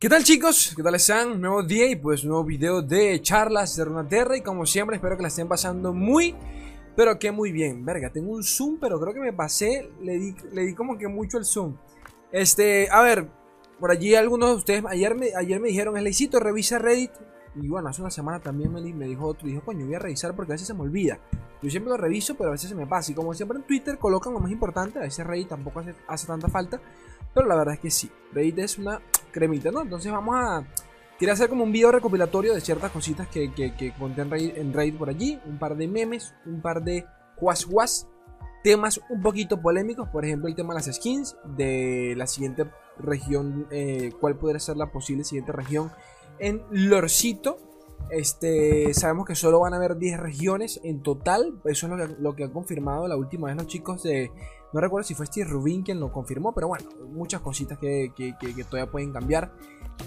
¿Qué tal chicos? ¿Qué tal están? Nuevo día y pues nuevo video de charlas de Runaterra y como siempre espero que la estén pasando muy, pero que muy bien. Verga, tengo un zoom, pero creo que me pasé, le di, le di como que mucho el zoom. Este, a ver, por allí algunos de ustedes ayer me, ayer me dijeron, Leicito, revisa Reddit. Y bueno, hace una semana también me, me dijo otro, dijo, coño, voy a revisar porque a veces se me olvida. Yo siempre lo reviso, pero a veces se me pasa. Y como siempre en Twitter colocan lo más importante, a veces Reddit tampoco hace, hace tanta falta. Pero la verdad es que sí, Reddit es una cremita, ¿no? Entonces vamos a... Quería hacer como un video recopilatorio de ciertas cositas que, que, conté en Reddit, por allí. Un par de memes, un par de guas guas. Temas un poquito polémicos, por ejemplo el tema de las skins, de la siguiente región, eh, cuál podría ser la posible siguiente región en Lorcito. Este, sabemos que solo van a haber 10 regiones en total. Eso es que, lo que han confirmado la última vez los chicos de. No recuerdo si fue Steve Rubin quien lo confirmó, pero bueno, muchas cositas que, todavía pueden cambiar.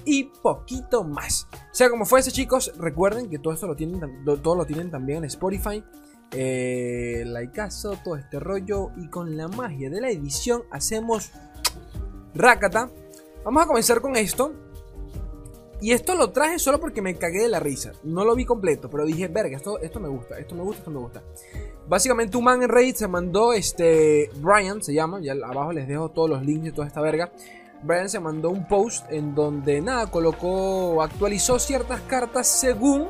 Y poquito más. Sea como fuese, chicos, recuerden que todo esto lo tienen, todo lo tienen también en Spotify. Eh, likeazo, todo este rollo. Y con la magia de la edición hacemos Rakata. Vamos a comenzar con esto. Y esto lo traje solo porque me cagué de la risa. No lo vi completo, pero dije, verga, esto, esto me gusta, esto me gusta, esto me gusta. Básicamente un man en Reddit se mandó, este, Brian se llama, ya abajo les dejo todos los links de toda esta verga. Brian se mandó un post en donde nada, colocó, actualizó ciertas cartas según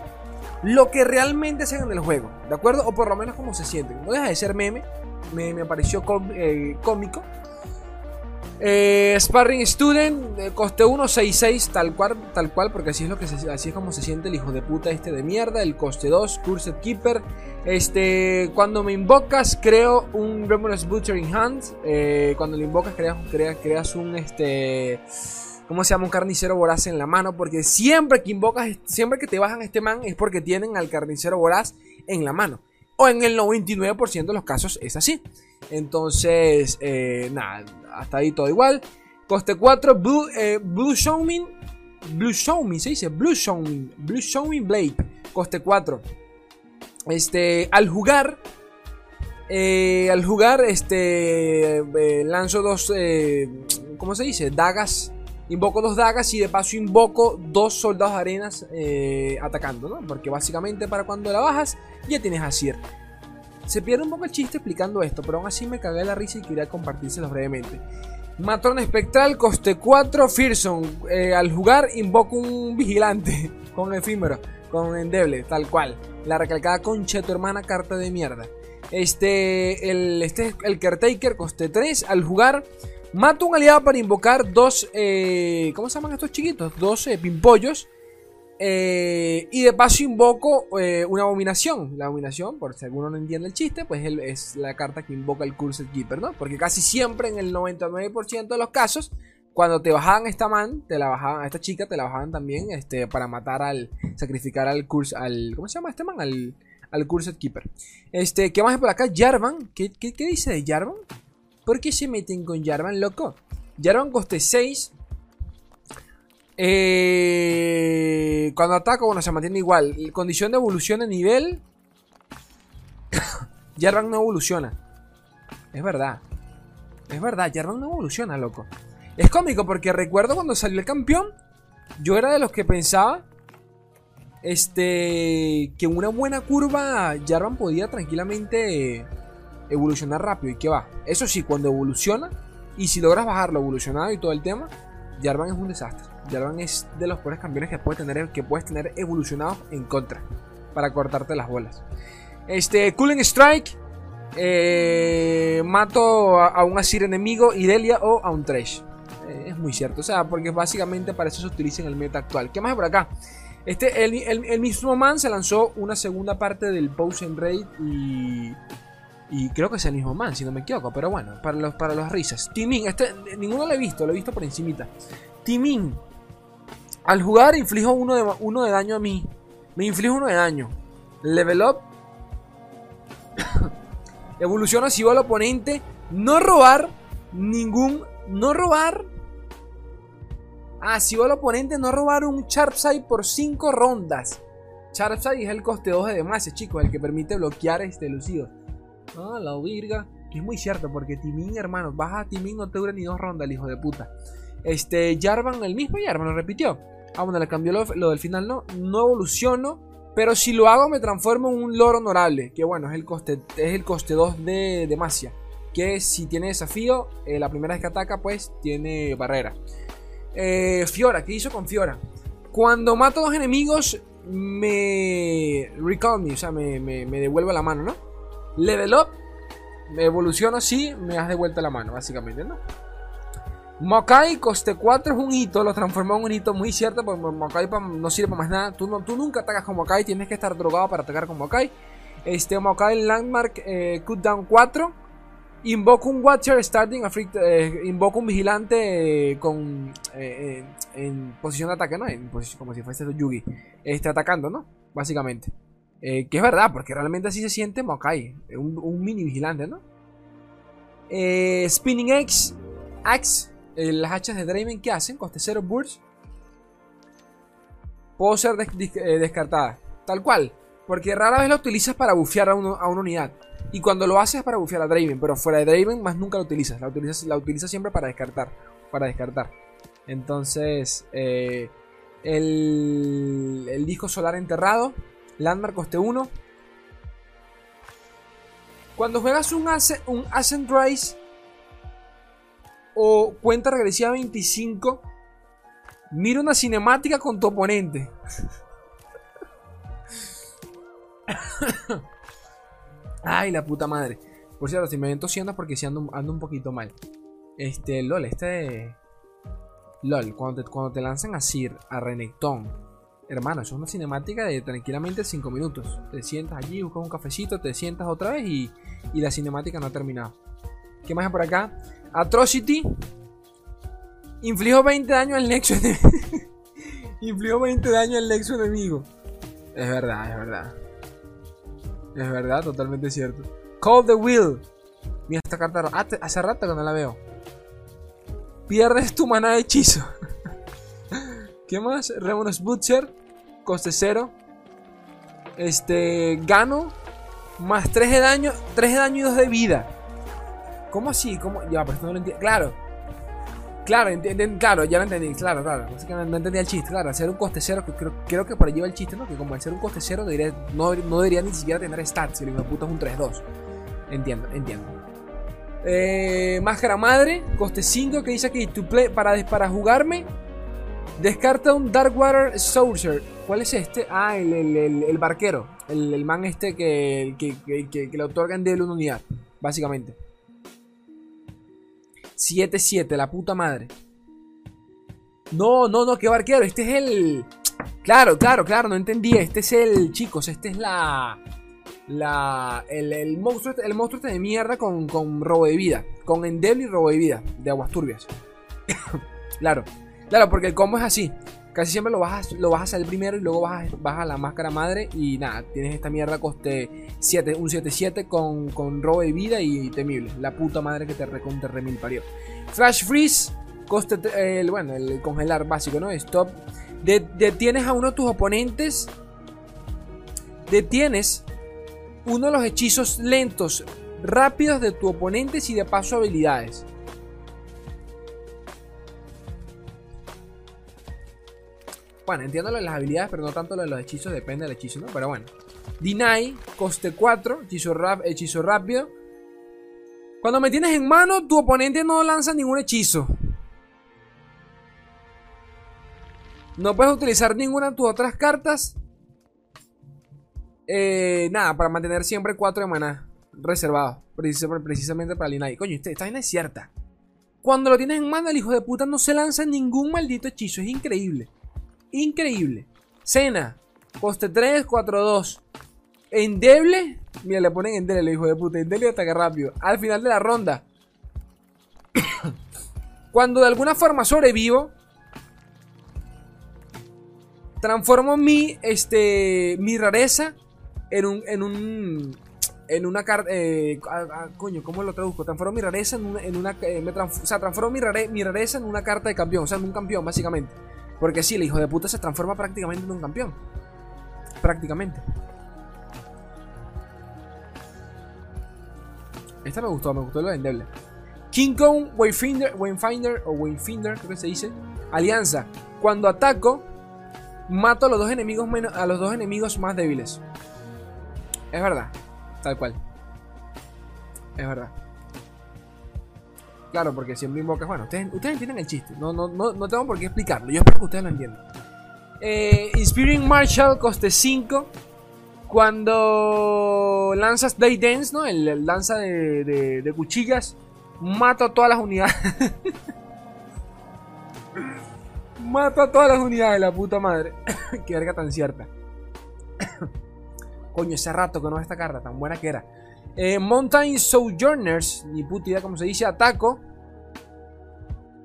lo que realmente se en el juego, ¿de acuerdo? O por lo menos como se sienten. No deja de ser meme, me, me pareció eh, cómico. Eh, Sparring Student, eh, coste 166 tal cual, tal cual, porque así es lo que así es como se siente el hijo de puta este de mierda. El coste 2, Cursed Keeper. Este, cuando me invocas, creo un Remorse Butchering Hand. Eh, cuando lo invocas, creas, creas, un este. ¿Cómo se llama? Un carnicero voraz en la mano. Porque siempre que invocas, siempre que te bajan este man, es porque tienen al carnicero voraz en la mano. O en el 99% de los casos es así. Entonces, nada hasta ahí todo igual. Coste 4, Blue, eh, Blue Showmin. Blue Showmin, se dice Blue Showmin. Blue Showmin Blade. Coste 4. Este, al jugar. Eh, al jugar, este. Eh, lanzo dos. ¿Cómo se dice? Dagas. Invoco dos dagas y de paso invoco dos soldados de arenas atacando, ¿no? Porque básicamente para cuando la bajas ya tienes a Sir. Se pierde un poco el chiste explicando esto, pero aún así me cagué la risa y quería compartírselos brevemente. Matrón espectral, coste 4, Fearson. Eh, al jugar invoco un vigilante con efímero, con endeble, tal cual. La recalcada concha tu hermana, carta de mierda. Este, el, este, el caretaker, coste 3. Al jugar, mato un aliado para invocar dos. Eh, ¿Cómo se llaman estos chiquitos? Dos eh, pimpollos eh, y de paso invoco eh, una abominación. La abominación, por si alguno no entiende el chiste, pues es la carta que invoca el Cursed Keeper, ¿no? Porque casi siempre en el 99% de los casos, cuando te bajaban esta man, te la bajaban, a esta chica te la bajaban también este, para matar al, sacrificar al Curse, al, ¿cómo se llama este man? Al, al Cursed Keeper. Este, ¿qué más hay por acá? Jarvan, ¿qué, qué, qué dice de Jarvan? ¿Por qué se meten con Jarvan, loco? Jarvan coste 6, eh, cuando ataca, bueno, se mantiene igual. Condición de evolución de nivel. Jarvan no evoluciona. Es verdad. Es verdad, Jarvan no evoluciona, loco. Es cómico porque recuerdo cuando salió el campeón. Yo era de los que pensaba. Este. Que una buena curva. Jarvan podía tranquilamente evolucionar rápido. ¿Y qué va? Eso sí, cuando evoluciona. Y si logras bajarlo evolucionado y todo el tema. Jarvan es un desastre. Jarvan es de los peores campeones que puedes tener, que puedes tener evolucionados en contra. Para cortarte las bolas. Este, Cooling Strike. Eh, mato a, un Asir enemigo, Irelia o a un Trash. Eh, es muy cierto. O sea, porque básicamente para eso se utiliza en el meta actual. ¿Qué más hay por acá? Este, el, mismo man se lanzó una segunda parte del Potion Raid y. Y creo que es el mismo man, si no me equivoco. Pero bueno, para los, para los risas. Timin, este, ninguno lo he visto, lo he visto por encimita. Timin, al jugar inflijo uno de, uno de daño a mí. Me inflijo uno de daño. Level up. Evoluciona si va al oponente. No robar ningún. No robar. Ah, si va al oponente, no robar un Sharpside por 5 rondas. Sharpside es el coste 2 de demás, chicos, el que permite bloquear este lucido. Ah, la virga. Que es muy cierto, porque Timin, hermano, baja a no te dura ni dos rondas, el hijo de puta. Este, Jarvan, el mismo Jarvan, lo repitió. Ah, bueno, le cambió lo, del final, no. No evoluciono. Pero si lo hago, me transformo en un loro honorable. Que bueno, es el coste, es el coste 2 de Demacia. Que si tiene desafío, eh, la primera vez que ataca, pues tiene barrera. Eh, Fiora, ¿qué hizo con Fiora? Cuando mato a dos enemigos, me recall me, o sea, me, me, me la mano, ¿no? Level up, me evoluciono así, me das de vuelta la mano, básicamente, ¿no? Mokai coste 4 es un hito, lo transformó en un hito muy cierto, porque Mokai no sirve para más nada. Tú, nunca atacas con Mokai, tienes que estar drogado para atacar con Mokai. Este Mokai Landmark eh, Cooldown 4. Invoca un Watcher starting eh, invoca un vigilante eh, con eh, en posición de ataque, ¿no? En posición, como si fuese Yugi. Este, atacando, ¿no? Básicamente. Que es verdad, porque realmente así se siente Mokai. Un, un mini vigilante, ¿no? Spinning X. Axe. las hachas de Draven, ¿qué hacen? Coste 0 burst. Puedo ser descartada. Tal cual. Porque rara vez la utilizas para bufear a, a una unidad. Y cuando lo haces es para bufear a Draven, pero fuera de Draven más nunca lo utilizas. La utilizas, la utilizas siempre para descartar. Para descartar. Entonces, eh, el, disco solar enterrado. Landmark coste 1. Cuando juegas un, un Ascent Rise o cuenta regresiva 25, mira una cinemática con tu oponente. Ay, la puta madre. Por cierto, si me ven tosiendo porque si ando, un poquito mal. Este, LOL, este... LOL, cuando te, cuando te lanzan a Sir, a Renekton. Hermano, es una cinemática de tranquilamente 5 minutos. Te sientas allí, buscas un cafecito, te sientas otra vez y, y la cinemática no ha terminado. ¿Qué más hay por acá? Atrocity. Inflijo 20 daño al Nexo enemigo. Inflijo 20 daño al Nexo enemigo. Es verdad, es verdad. Es verdad, totalmente cierto. Call the Will. Mira esta carta. Hace rato que no la veo. Pierdes tu mana de hechizo. ¿Qué más? Remonos Butcher. Coste 0. Este. Gano. Más 3 de daño. 3 de daño y 2 de vida. ¿Cómo así? ¿Cómo? Ya, pero esto no lo entiendo. Claro. Claro, claro, ya lo entendí, claro, claro. no, entendía el chiste, claro. Hacer un coste cero, creo, creo que por ahí va el chiste, ¿no? Que como al ser un coste cero no, debería ni siquiera tener stats, si el hijo puta es un 3-2. Entiendo, entiendo. Eh, máscara madre, coste 5, que dice aquí, to play, para, para jugarme, descarta un Darkwater Sorcerer. ¿Cuál es este? Ah, el, el, el, barquero. El, man este que, que, le otorgan de una unidad, básicamente. 7-7, la puta madre. No, no, no, qué barquero. Este es el. Claro, claro, claro, no entendí. Este es el. Chicos, este es la. La. El, monstruo, el monstruo este de mierda con, con robo de vida. Con endeble y robo de vida. De aguas turbias. claro. Claro, porque el combo es así. Casi siempre lo vas, a, lo vas a hacer primero y luego vas a, a la máscara madre y nada, tienes esta mierda coste 7, un 7-7 con, con robo de vida y temible. La puta madre que te reconte remil parió. Flash Freeze, coste, el, bueno, el congelar básico, ¿no? Stop. detienes a uno de tus oponentes. Detienes uno de los hechizos lentos, rápidos de tu oponente y de paso habilidades. Bueno, entiendo lo de las habilidades, pero no tanto lo de los hechizos, depende del hechizo, ¿no? Pero bueno. Deny, coste 4, hechizo, rápido. Cuando me tienes en mano, tu oponente no lanza ningún hechizo. No puedes utilizar ninguna de tus otras cartas. Eh, nada, para mantener siempre 4 de maná reservados. Precisamente para Deny. Coño, esta vaina es cierta. Cuando lo tienes en mano, el hijo de puta no se lanza ningún maldito hechizo. Es increíble. Increíble. Cena. Coste 3, 4, 2. Endeble. Mira, le ponen endeble, hijo de puta. Endeble ataque rápido. Al final de la ronda. Cuando de alguna forma sobrevivo. Transformo mi, este, mi rareza en un, en un, en una carta, eh, coño, ¿cómo lo traduzco? Transformo mi rareza en una, en una eh, o sea, transformo mi, mi rareza en una carta de campeón, o sea, en un campeón, básicamente. Porque sí, el hijo de puta se transforma prácticamente en un campeón. Prácticamente. Esta me gustó, me gustó lo de endeble. King Kong, Wayfinder, Wayfinder o Wayfinder, creo que se dice. Alianza. Cuando ataco, mato a los dos enemigos, a los dos enemigos más débiles. Es verdad, tal cual. Es verdad. Claro, porque siempre invocas. Bueno, ustedes, ustedes entienden el chiste. No, no, no, no tengo por qué explicarlo. Yo espero que ustedes lo entiendan. Eh, Inspiring Marshall, coste 5. Cuando lanzas Day Dance, ¿no? El, lanza de, de, cuchillas, mato a todas las unidades. mato a todas las unidades, la puta madre. Qué verga tan cierta. Coño, ese rato que no esta carta, tan buena que era. Eh, Mountain Sojourners, ni puta idea como se dice, ataco.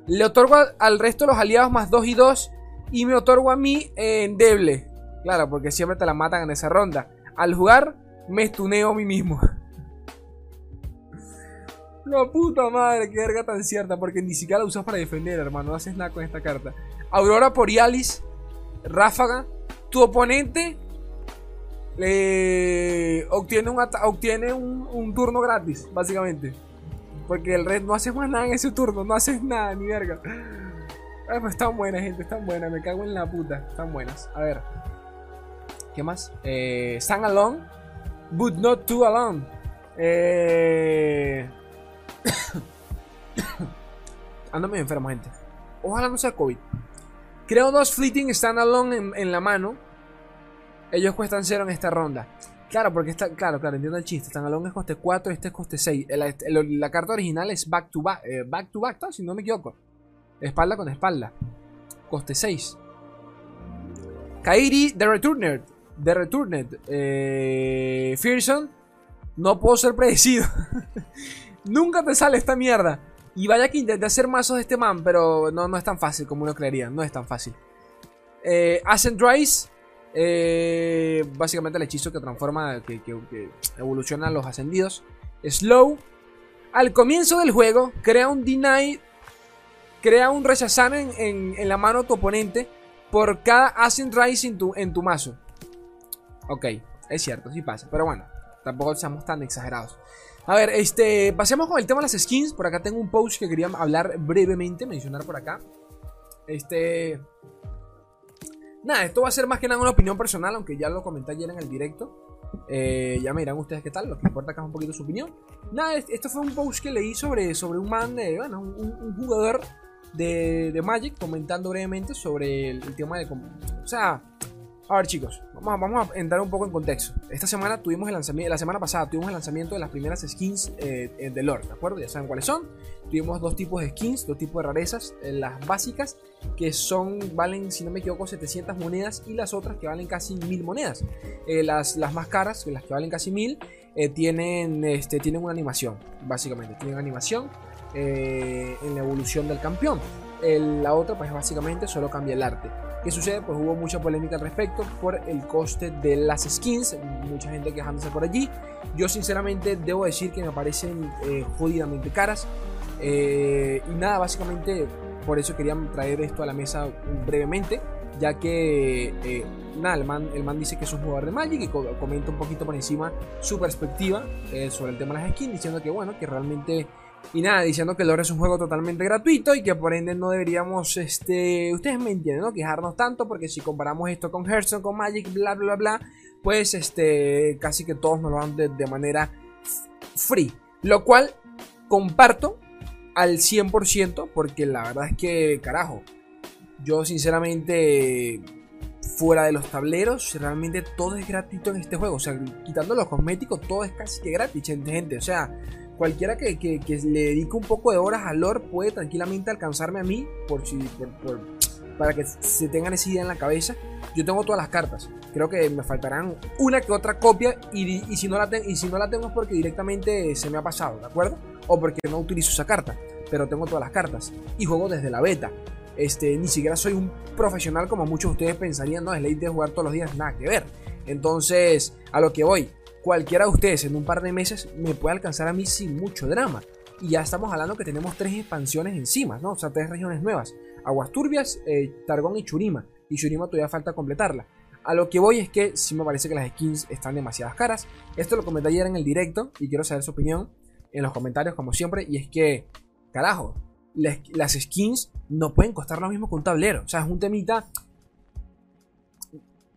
Le otorgo al resto de los aliados más 2 y 2. Y me otorgo a mí endeble. Claro, porque siempre te la matan en esa ronda. Al jugar, me estuneo a mí mismo. La puta madre, qué verga tan cierta. Porque ni siquiera la usas para defender, hermano. No haces nada con esta carta. Aurora Borealis. Ráfaga. Tu oponente obtiene, un, obtiene un, turno gratis, básicamente. Porque el red no hace más nada en ese turno, no haces nada, ni verga. Ay, pues están buenas, gente, están buenas, me cago en la puta, están buenas. A ver, ¿qué más? Eh, Stand alone, but not too alone. Eh... Medio enfermo, gente. Ojalá no sea COVID. Creo dos Fleeting Standalone en, en la mano ellos cuestan 0 en esta ronda. Claro, porque está. Claro, claro, entiendo el chiste. Standalone es coste 4, este es coste 6. La, carta original es back to back. Eh, back to back, si no me equivoco. Espalda con espalda. Coste 6. Kairi, The Returned. The Returned. Eh, Fearson. No puedo ser predecido. Nunca te sale esta mierda. Y vaya que intenté hacer mazos de este man, pero no, no es tan fácil como uno creería. No es tan fácil. Eh, Ascent Rise. Eh, básicamente el hechizo que transforma, que, evoluciona a los ascendidos. Slow. Al comienzo del juego, crea un deny, crea un rechazar en, la mano de tu oponente por cada Ascent Rise en tu, en tu mazo. Ok, es cierto, sí pasa. Pero bueno, tampoco seamos tan exagerados. A ver, este, pasemos con el tema de las skins. Por acá tengo un post que quería hablar brevemente, mencionar por acá. Este, Nada, esto va a ser más que nada una opinión personal, aunque ya lo comenté ayer en el directo. Eh, ya me dirán ustedes qué tal, lo que importa acá es un poquito su opinión. Nada, esto fue un post que leí sobre, sobre un man, de, bueno, un, jugador de, Magic comentando brevemente sobre el tema de... O sea, a ver chicos, vamos a, entrar un poco en contexto. Esta semana tuvimos el lanzamiento, la semana pasada tuvimos el lanzamiento de las primeras skins eh, de Lord, ¿de acuerdo? Ya saben cuáles son. Tuvimos dos tipos de skins, dos tipos de rarezas, eh, las básicas que son, valen, si no me equivoco, 700 monedas y las otras que valen casi 1000 monedas. Eh, las, las más caras, las que valen casi 1000, tienen, este, tienen una animación, básicamente, tienen animación en la evolución del campeón. La otra, pues básicamente solo cambia el arte. ¿Qué sucede? Pues hubo mucha polémica al respecto por el coste de las skins, mucha gente quejándose por allí. Yo sinceramente debo decir que me parecen eh, jodidamente caras. Eh, y nada, básicamente por eso quería traer esto a la mesa brevemente, ya que eh, nada, el man, el man dice que es un jugador de Magic y comenta un poquito por encima su perspectiva sobre el tema de las skins, diciendo que bueno, que realmente y nada, diciendo que Lore es un juego totalmente gratuito y que por ende no deberíamos, este, ustedes me entienden, ¿no? Quejarnos tanto porque si comparamos esto con Hearthstone, con Magic, bla, bla, bla, pues este, casi que todos nos lo dan de, manera free. Lo cual comparto al 100% porque la verdad es que, carajo, yo sinceramente fuera de los tableros, realmente todo es gratuito en este juego. O sea, quitando los cosméticos, todo es casi que gratis, gente. O sea, cualquiera que, le dedique un poco de horas al lore puede tranquilamente alcanzarme a mí por si, para que se tengan esa idea en la cabeza. Yo tengo todas las cartas. Creo que me faltarán una que otra copia y, si, no la y si no la tengo es porque directamente se me ha pasado, ¿de acuerdo? O porque no utilizo esa carta. Pero tengo todas las cartas. Y juego desde la beta. Este, ni siquiera soy un profesional como muchos de ustedes pensarían, no, es ley de jugar todos los días, nada que ver. Entonces, a lo que voy, cualquiera de ustedes en un par de meses me puede alcanzar a mí sin mucho drama. Y ya estamos hablando que tenemos tres expansiones encima, ¿no? O sea, tres regiones nuevas. Aguas Turbias, eh, Targón y Churima. Y Churima todavía falta completarla. A lo que voy es que sí me parece que las skins están demasiadas caras. Esto lo comenté ayer en el directo y quiero saber su opinión en los comentarios como siempre. Y es que carajo, las, skins no pueden costar lo mismo que un tablero. O sea, es un temita...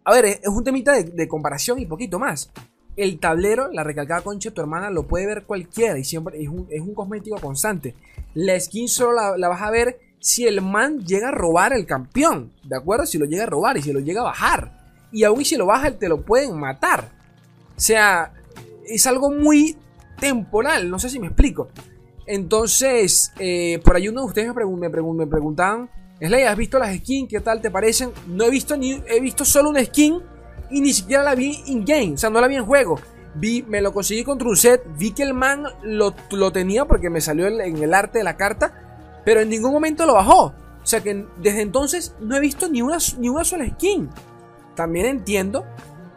A ver, es un temita de, comparación y poquito más. El tablero, la recalcada concha de tu hermana, lo puede ver cualquiera y siempre es un, cosmético constante. La skin solo la, vas a ver si el man llega a robar el campeón, ¿de acuerdo? Si lo llega a robar y si lo llega a bajar. Y aún si lo baja, te lo pueden matar. O sea, es algo muy temporal, no sé si me explico. Entonces, eh, por ahí uno de ustedes me, me, me preguntaban, Slay, ¿has visto las skins? ¿Qué tal te parecen? No he visto ni, he visto solo una skin y ni siquiera la vi in-game, o sea, no la vi en juego. Vi, me lo conseguí contra un set, vi que el man lo, tenía porque me salió en el arte de la carta, pero en ningún momento lo bajó. O sea que desde entonces no he visto ni una, ni una sola skin. También entiendo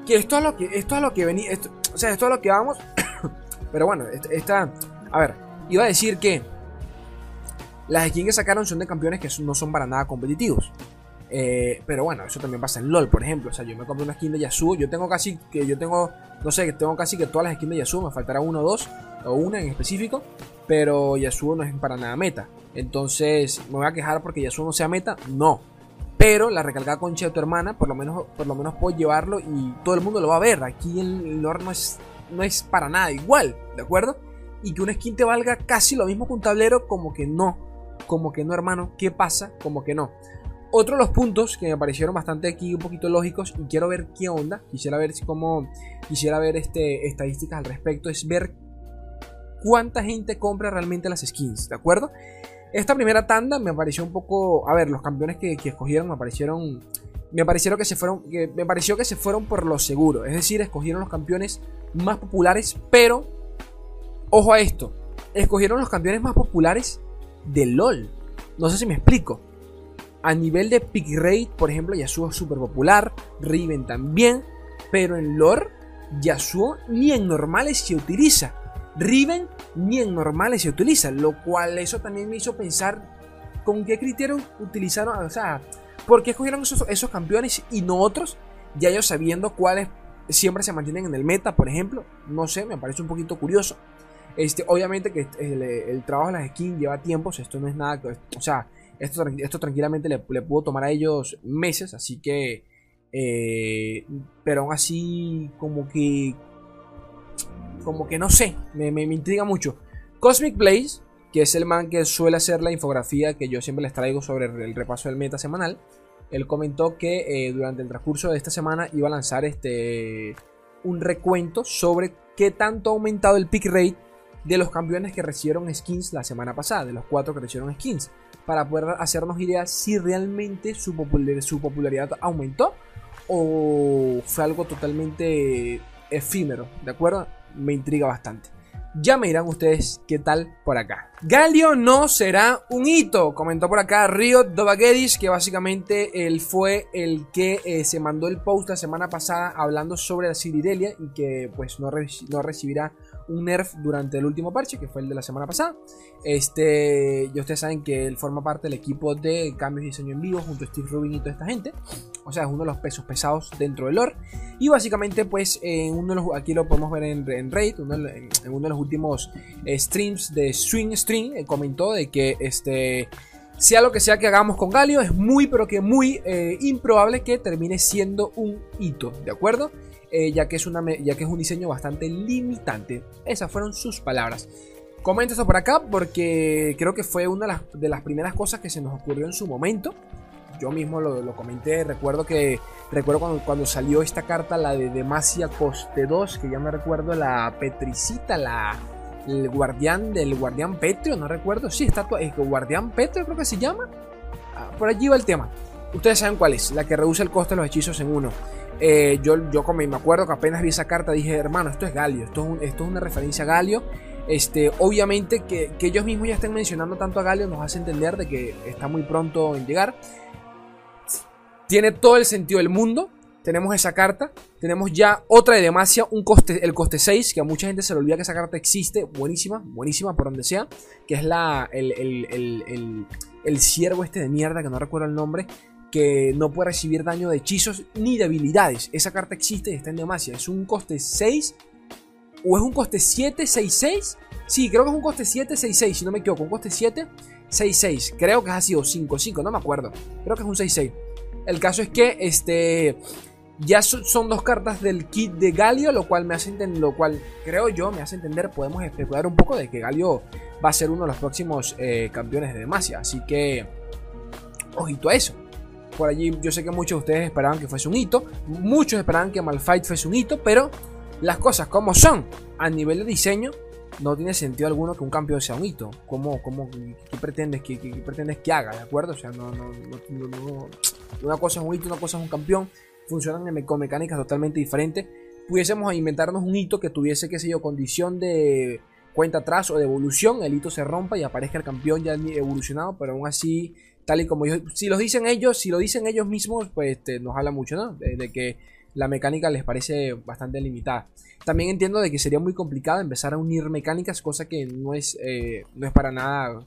que esto es lo que, esto es lo que venía, o sea, esto es lo que vamos. pero bueno, esta, a ver, Iba a decir que las skins que sacaron son de campeones que no son para nada competitivos. Eh, pero bueno, eso también pasa en LOL, por ejemplo. O sea, yo me compré una skin de Yasuo. Yo tengo casi que, yo tengo, no sé, tengo casi que todas las skins de Yasuo. Me faltará uno o dos, o una en específico. Pero Yasuo no es para nada meta. Entonces, ¿me voy a quejar porque Yasuo no sea meta? No. Pero la recargada concha de tu hermana, por lo menos, por lo menos puedo llevarlo y todo el mundo lo va a ver. Aquí el LOL no es, no es para nada igual, ¿de acuerdo? y que una skin te valga casi lo mismo que un tablero, como que no. Como que no, hermano. ¿Qué pasa? Como que no. Otro de los puntos que me parecieron bastante aquí un poquito lógicos y quiero ver qué onda, quisiera ver si como quisiera ver este, estadísticas al respecto, es ver cuánta gente compra realmente las skins, ¿de acuerdo? Esta primera tanda me pareció un poco, a ver, los campeones que, escogieron me parecieron me parecieron que se fueron me pareció que se fueron por lo seguro, es decir, escogieron los campeones más populares, pero Ojo a esto, escogieron los campeones más populares de LOL. No sé si me explico. A nivel de pick rate, por ejemplo, Yasuo es súper popular, Riven también, pero en lore, Yasuo ni en normales se utiliza. Riven ni en normales se utiliza, lo cual eso también me hizo pensar con qué criterio utilizaron, o sea, por qué escogieron esos, esos campeones y no otros, ya ellos sabiendo cuáles siempre se mantienen en el meta, por ejemplo. No sé, me parece un poquito curioso. Este, obviamente que el, trabajo de las skins lleva tiempos, esto no es nada, o sea, esto, esto tranquilamente le, pudo tomar a ellos meses, así que, eh, pero aún así, como que, como que no sé, me, intriga mucho. Cosmic Blaze, que es el man que suele hacer la infografía que yo siempre les traigo sobre el repaso del meta semanal, él comentó que eh, durante el transcurso de esta semana iba a lanzar este un recuento sobre qué tanto ha aumentado el pick rate de los campeones que recibieron skins la semana pasada, de los cuatro que recibieron skins, para poder hacernos idea si realmente su, popularidad aumentó o fue algo totalmente efímero, ¿de acuerdo? Me intriga bastante. Ya me dirán ustedes qué tal por acá. Galio no será un hito, comentó por acá Río Dovagedis, que básicamente él fue el que eh, se mandó el post la semana pasada hablando sobre la Ciridelia y que pues no, no recibirá un nerf durante el último parche, que fue el de la semana pasada. Este, y ustedes saben que él forma parte del equipo de cambios y diseño en vivo junto a Steve Rubin y toda esta gente. O sea, es uno de los pesos pesados dentro del lore. Y básicamente, pues, uno de los, aquí lo podemos ver en, en Raid, en, uno de los últimos eh, streams de Swing Stream, eh, comentó de que este sea lo que sea que hagamos con Galio, es muy pero que muy eh, improbable que termine siendo un hito, ¿de acuerdo? Eh, ya, que es una, ya que es un diseño bastante limitante. Esas fueron sus palabras. Comento esto por acá porque creo que fue una de las, primeras cosas que se nos ocurrió en su momento. Yo mismo lo, comenté, recuerdo que recuerdo cuando, salió esta carta, la de Demacia Coste 2, que ya me recuerdo la Petricita, la, el guardián del guardián Petrio, no recuerdo, sí, está el guardián Petrio creo que se llama. Ah, por allí va el tema. Ustedes saben cuál es, la que reduce el coste de los hechizos en uno. Eh, yo, yo me acuerdo que apenas vi esa carta dije, hermano, esto es Galio, esto es, esto es una referencia a Galio. Este, obviamente que, ellos mismos ya estén mencionando tanto a Galio nos hace entender de que está muy pronto en llegar. Tiene todo el sentido del mundo. Tenemos esa carta. Tenemos ya otra de Demacia, un coste, el coste 6, que a mucha gente se le olvida que esa carta existe. Buenísima, buenísima por donde sea. Que es la, el, el, el, el ciervo este de mierda, que no recuerdo el nombre que no puede recibir daño de hechizos ni de habilidades. Esa carta existe y está en Demacia. Es un coste 6 o es un coste 766. Sí, creo que es un coste 766, si no me equivoco, un coste 766. Creo que es así, o 55, no me acuerdo. Creo que es un 66. El caso es que este ya son dos cartas del kit de Galio, lo cual me hace entender, lo cual creo yo me hace entender, podemos especular un poco de que Galio va a ser uno de los próximos eh, campeones de Demacia. Así que, ojito a eso. Por allí yo sé que muchos de ustedes esperaban que fuese un hito, muchos esperaban que Malfight fuese un hito, pero las cosas como son a nivel de diseño, no tiene sentido alguno que un campeón sea un hito. ¿Cómo, cómo, qué, pretendes, qué, pretendes que haga? ¿De acuerdo? O sea, no, no, no, una cosa es un hito, una cosa es un campeón. Funcionan con mecánicas totalmente diferentes. Pudiésemos inventarnos un hito que tuviese, qué sé yo, condición de cuenta atrás o de evolución. El hito se rompa y aparezca el campeón ya evolucionado, pero aún así tal y como ellos, si los dicen ellos, si lo dicen ellos mismos, pues este, nos habla mucho, ¿no? De, que la mecánica les parece bastante limitada. También entiendo de que sería muy complicado empezar a unir mecánicas, cosa que no es, eh, no es para nada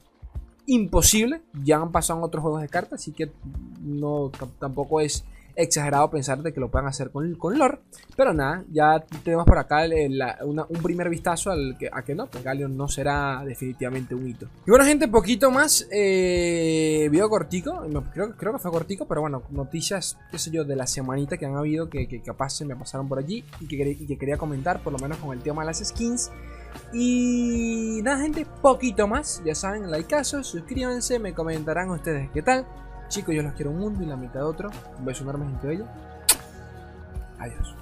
imposible. Ya han pasado en otros juegos de cartas, así que no tampoco es exagerado pensar de que lo puedan hacer con, con lore. Pero nada, ya tenemos por acá un primer vistazo al que, a que no, pues Galeon no será definitivamente un hito. Y bueno, gente, poquito más. Eh, video cortico, creo, creo que fue cortico, pero bueno, noticias, qué sé yo, de la semanita que han habido que, que capaz se me pasaron por allí y que, quería comentar, por lo menos con el tema de las skins. Y nada, gente, poquito más. Ya saben, like caso, suscríbanse, me comentarán ustedes qué tal. Chicos, yo los quiero un mundo y la mitad de otro. Un beso enorme, gente bella. Adiós.